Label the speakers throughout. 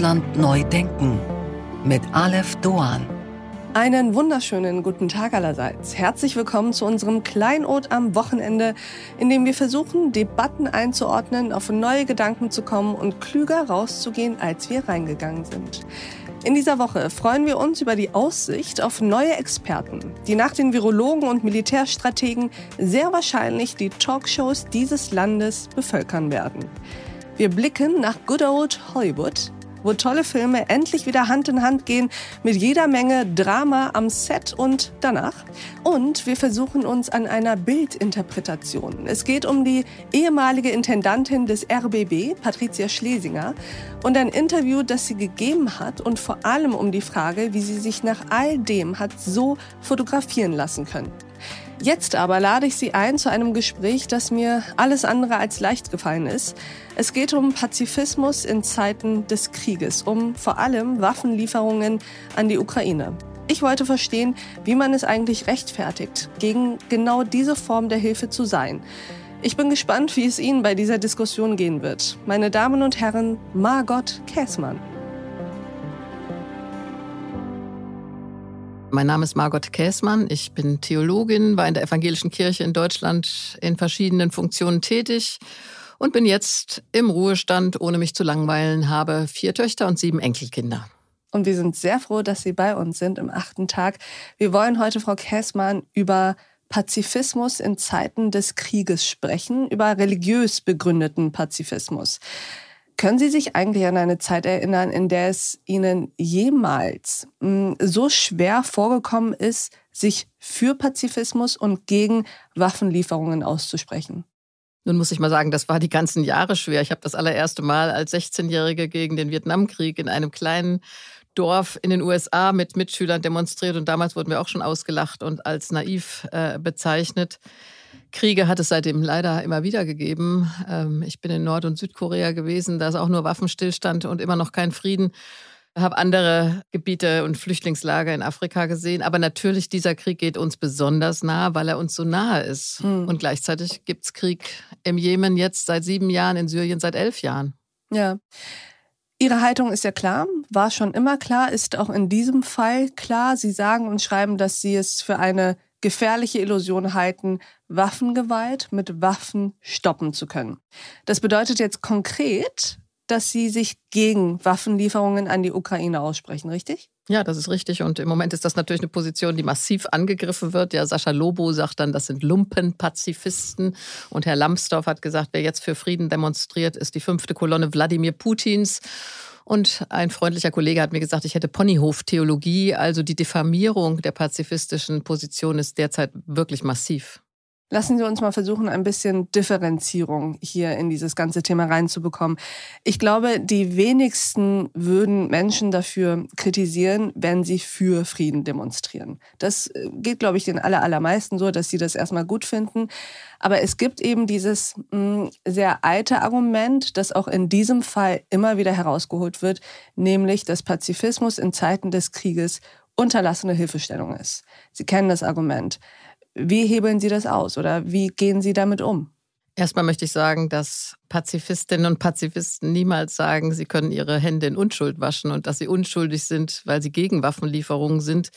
Speaker 1: Deutschland neu denken mit Aleph Doan.
Speaker 2: Einen wunderschönen guten Tag allerseits. Herzlich willkommen zu unserem Kleinod am Wochenende, in dem wir versuchen, Debatten einzuordnen, auf neue Gedanken zu kommen und klüger rauszugehen, als wir reingegangen sind. In dieser Woche freuen wir uns über die Aussicht auf neue Experten, die nach den Virologen und Militärstrategen sehr wahrscheinlich die Talkshows dieses Landes bevölkern werden. Wir blicken nach Good Old Hollywood, wo tolle Filme endlich wieder Hand in Hand gehen mit jeder Menge Drama am Set und danach. Und wir versuchen uns an einer Bildinterpretation. Es geht um die ehemalige Intendantin des RBB, Patricia Schlesinger, und ein Interview, das sie gegeben hat und vor allem um die Frage, wie sie sich nach all dem hat so fotografieren lassen können. Jetzt aber lade ich Sie ein zu einem Gespräch, das mir alles andere als leicht gefallen ist. Es geht um Pazifismus in Zeiten des Krieges, um vor allem Waffenlieferungen an die Ukraine. Ich wollte verstehen, wie man es eigentlich rechtfertigt, gegen genau diese Form der Hilfe zu sein. Ich bin gespannt, wie es Ihnen bei dieser Diskussion gehen wird. Meine Damen und Herren, Margot Käßmann.
Speaker 3: Mein Name ist Margot Käßmann. Ich bin Theologin, war in der evangelischen Kirche in Deutschland in verschiedenen Funktionen tätig und bin jetzt im Ruhestand, ohne mich zu langweilen, habe vier Töchter und sieben Enkelkinder.
Speaker 2: Und wir sind sehr froh, dass Sie bei uns sind im achten Tag. Wir wollen heute, Frau Käßmann, über Pazifismus in Zeiten des Krieges sprechen, über religiös begründeten Pazifismus. Können Sie sich eigentlich an eine Zeit erinnern, in der es Ihnen jemals hm, so schwer vorgekommen ist, sich für Pazifismus und gegen Waffenlieferungen auszusprechen?
Speaker 3: Nun muss ich mal sagen, das war die ganzen Jahre schwer. Ich habe das allererste Mal als 16-Jährige gegen den Vietnamkrieg in einem kleinen Dorf in den USA mit Mitschülern demonstriert und damals wurden wir auch schon ausgelacht und als naiv äh, bezeichnet. Kriege hat es seitdem leider immer wieder gegeben. Ähm, ich bin in Nord- und Südkorea gewesen, da ist auch nur Waffenstillstand und immer noch kein Frieden. Ich habe andere Gebiete und Flüchtlingslager in Afrika gesehen. Aber natürlich, dieser Krieg geht uns besonders nah, weil er uns so nahe ist. Mhm. Und gleichzeitig gibt es Krieg im Jemen jetzt seit sieben Jahren, in Syrien seit elf Jahren.
Speaker 2: Ja. Ihre Haltung ist ja klar, war schon immer klar, ist auch in diesem Fall klar. Sie sagen und schreiben, dass Sie es für eine gefährliche Illusion halten, Waffengewalt mit Waffen stoppen zu können. Das bedeutet jetzt konkret, dass Sie sich gegen Waffenlieferungen an die Ukraine aussprechen, richtig?
Speaker 3: Ja, das ist richtig. Und im Moment ist das natürlich eine Position, die massiv angegriffen wird. Ja, Sascha Lobo sagt dann, das sind Lumpenpazifisten. Und Herr Lambsdorff hat gesagt, wer jetzt für Frieden demonstriert, ist die fünfte Kolonne Wladimir Putins. Und ein freundlicher Kollege hat mir gesagt, ich hätte Ponyhof-Theologie. Also die Diffamierung der pazifistischen Position ist derzeit wirklich massiv.
Speaker 2: Lassen Sie uns mal versuchen, ein bisschen Differenzierung hier in dieses ganze Thema reinzubekommen. Ich glaube, die wenigsten würden Menschen dafür kritisieren, wenn sie für Frieden demonstrieren. Das äh, geht, glaube ich, den allermeisten so, dass sie das erstmal gut finden. Aber es gibt eben dieses hm, sehr alte Argument, das auch in diesem Fall immer wieder herausgeholt wird, nämlich, dass Pazifismus in Zeiten des Krieges unterlassene Hilfestellung ist. Sie kennen das Argument. Wie hebeln Sie das aus oder wie gehen Sie damit um?
Speaker 3: Erstmal möchte ich sagen, dass Pazifistinnen und Pazifisten niemals sagen, sie können ihre Hände in Unschuld waschen und dass sie unschuldig sind, weil sie gegen Waffenlieferungen sind,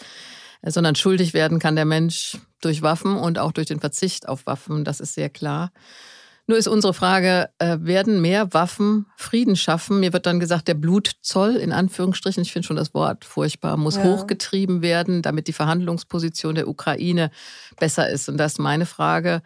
Speaker 3: sondern schuldig werden kann der Mensch durch Waffen und auch durch den Verzicht auf Waffen. Das ist sehr klar. Nur ist unsere Frage, äh, werden mehr Waffen Frieden schaffen? Mir wird dann gesagt, der Blutzoll, in Anführungsstrichen, ich finde schon das Wort furchtbar, muss ja. hochgetrieben werden, damit die Verhandlungsposition der Ukraine besser ist. Und das ist meine Frage.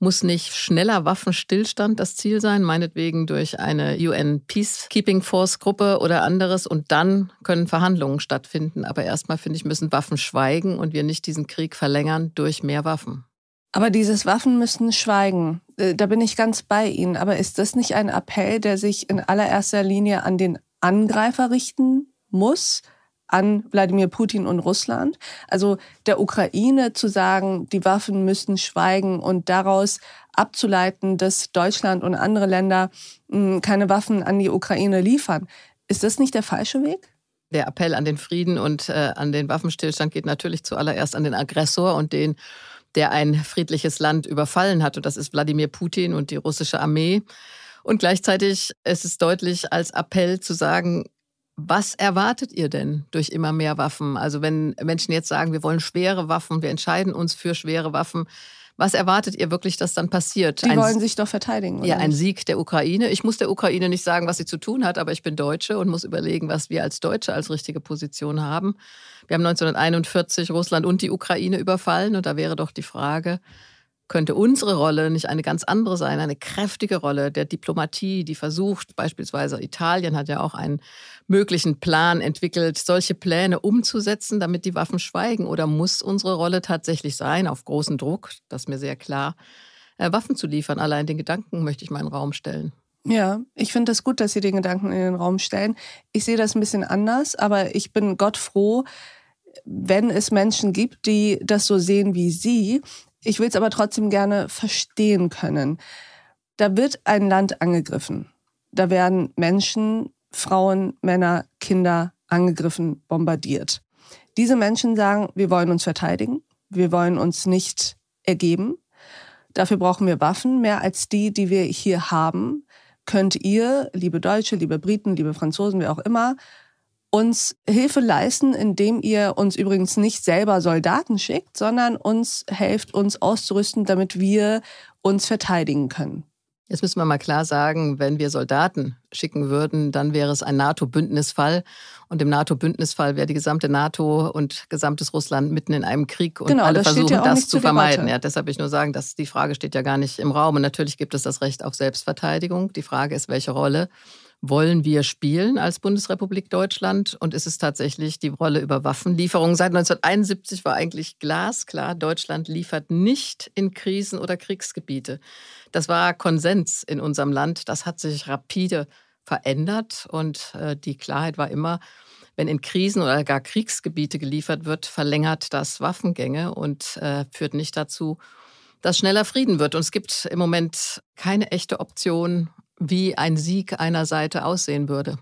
Speaker 3: Muss nicht schneller Waffenstillstand das Ziel sein, meinetwegen durch eine UN Peacekeeping Force Gruppe oder anderes und dann können Verhandlungen stattfinden. Aber erstmal finde ich, müssen Waffen schweigen und wir nicht diesen Krieg verlängern durch mehr Waffen.
Speaker 2: Aber dieses Waffen müssen schweigen. Äh, da bin ich ganz bei Ihnen. Aber ist das nicht ein Appell, der sich in allererster Linie an den Angreifer richten muss? an Wladimir Putin und Russland. Also der Ukraine zu sagen, die Waffen müssen schweigen und daraus abzuleiten, dass Deutschland und andere Länder hm, keine Waffen an die Ukraine liefern. Ist das nicht der falsche Weg?
Speaker 3: Der Appell an den Frieden und äh, an den Waffenstillstand geht natürlich zuallererst an den Aggressor und den der ein friedliches Land überfallen hat. Und das ist Wladimir Putin und die russische Armee. Und gleichzeitig ist es deutlich als Appell zu sagen, Was erwartet ihr denn durch immer mehr Waffen? Also wenn Menschen jetzt sagen, wir wollen schwere Waffen, wir entscheiden uns für schwere Waffen, was erwartet ihr wirklich, dass dann passiert?
Speaker 2: Die ein, wollen sich doch verteidigen.
Speaker 3: Oder? Ja, ein Sieg der Ukraine. Ich muss der Ukraine nicht sagen, was sie zu tun hat, aber ich bin Deutsche und muss überlegen, was wir als Deutsche als richtige Position haben. Wir haben 1941 Russland und die Ukraine überfallen und da wäre doch die Frage, könnte unsere Rolle nicht eine ganz andere sein, eine kräftige Rolle der Diplomatie, die versucht, beispielsweise Italien hat ja auch einen möglichen Plan entwickelt, solche Pläne umzusetzen, damit die Waffen schweigen? Oder muss unsere Rolle tatsächlich sein, auf großen Druck, das ist mir sehr klar, äh, Waffen zu liefern? Allein den Gedanken möchte ich mal in den Raum stellen.
Speaker 2: Ja, ich finde das gut, dass Sie den Gedanken in den Raum stellen. Ich sehe das ein bisschen anders, aber ich bin Gott froh, wenn es Menschen gibt, die das so sehen wie Sie. Ich will es aber trotzdem gerne verstehen können. Da wird ein Land angegriffen. Da werden Menschen, Frauen, Männer, Kinder angegriffen, bombardiert. Diese Menschen sagen, wir wollen uns verteidigen, wir wollen uns nicht ergeben. Dafür brauchen wir Waffen, mehr als die, die wir hier haben. Könnt ihr, liebe Deutsche, liebe Briten, liebe Franzosen, wer auch immer, uns Hilfe leisten, indem ihr uns übrigens nicht selber Soldaten schickt, sondern uns helft, uns auszurüsten, damit wir uns verteidigen können.
Speaker 3: Jetzt müssen wir mal klar sagen, wenn wir Soldaten schicken würden, dann wäre es ein NATO-Bündnisfall. Und im NATO-Bündnisfall wäre die gesamte NATO und gesamtes Russland mitten in einem Krieg und
Speaker 2: genau,
Speaker 3: alle
Speaker 2: das
Speaker 3: versuchen,
Speaker 2: ja
Speaker 3: das zu vermeiden. Ja, deshalb will ich nur sagen, dass die Frage steht ja gar nicht im Raum. Und natürlich gibt es das Recht auf Selbstverteidigung. Die Frage ist, welche Rolle wollen wir spielen als Bundesrepublik Deutschland? Und ist es tatsächlich die Rolle über Waffenlieferungen? Seit 1971 war eigentlich glasklar, Deutschland liefert nicht in Krisen- oder Kriegsgebiete. Das war Konsens in unserem Land. Das hat sich rapide verändert und äh, die Klarheit war immer, wenn in Krisen oder gar Kriegsgebiete geliefert wird, verlängert das Waffengänge und äh, führt nicht dazu, dass schneller Frieden wird. Und es gibt im Moment keine echte Option, wie ein Sieg einer Seite aussehen würde.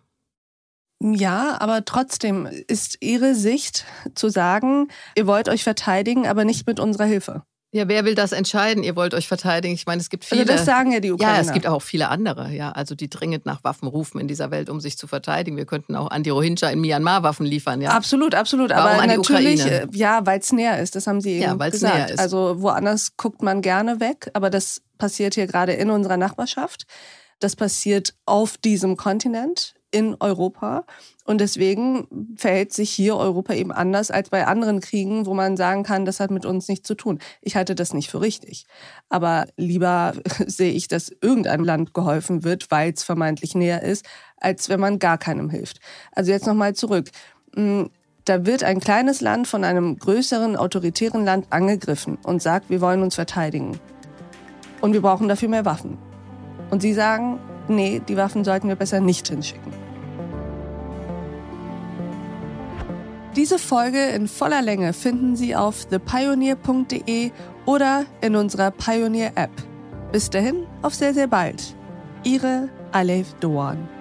Speaker 2: Ja, aber trotzdem ist Ihre Sicht zu sagen, ihr wollt euch verteidigen, aber nicht mit unserer Hilfe.
Speaker 3: Ja, wer will das entscheiden? Ihr wollt euch verteidigen. Ich meine, es gibt viele.
Speaker 2: Also das sagen ja die Ukrainer.
Speaker 3: Ja, es gibt auch viele andere, ja, also die dringend nach Waffen rufen in dieser Welt, um sich zu verteidigen. Wir könnten auch an die Rohingya in Myanmar Waffen liefern, ja.
Speaker 2: Absolut, absolut.
Speaker 3: Warum
Speaker 2: aber
Speaker 3: an die
Speaker 2: natürlich,
Speaker 3: Ukraine?
Speaker 2: äh, ja, weil es näher ist. Das haben Sie eben
Speaker 3: Ja, weil's
Speaker 2: gesagt.
Speaker 3: näher ist.
Speaker 2: Also woanders guckt man gerne weg, aber das passiert hier gerade in unserer Nachbarschaft. Das passiert auf diesem Kontinent in Europa. Und deswegen verhält sich hier Europa eben anders als bei anderen Kriegen, wo man sagen kann, das hat mit uns nichts zu tun. Ich halte das nicht für richtig. Aber lieber sehe ich, dass irgendeinem Land geholfen wird, weil es vermeintlich näher ist, als wenn man gar keinem hilft. Also jetzt nochmal zurück. Hm, Da wird ein kleines Land von einem größeren, autoritären Land angegriffen und sagt, wir wollen uns verteidigen. Und wir brauchen dafür mehr Waffen. Und Sie sagen, nee, die Waffen sollten wir besser nicht hinschicken. Diese Folge in voller Länge finden Sie auf thepioneer.de oder in unserer Pioneer App. Bis dahin, auf sehr, sehr bald. Ihre Alef Doan.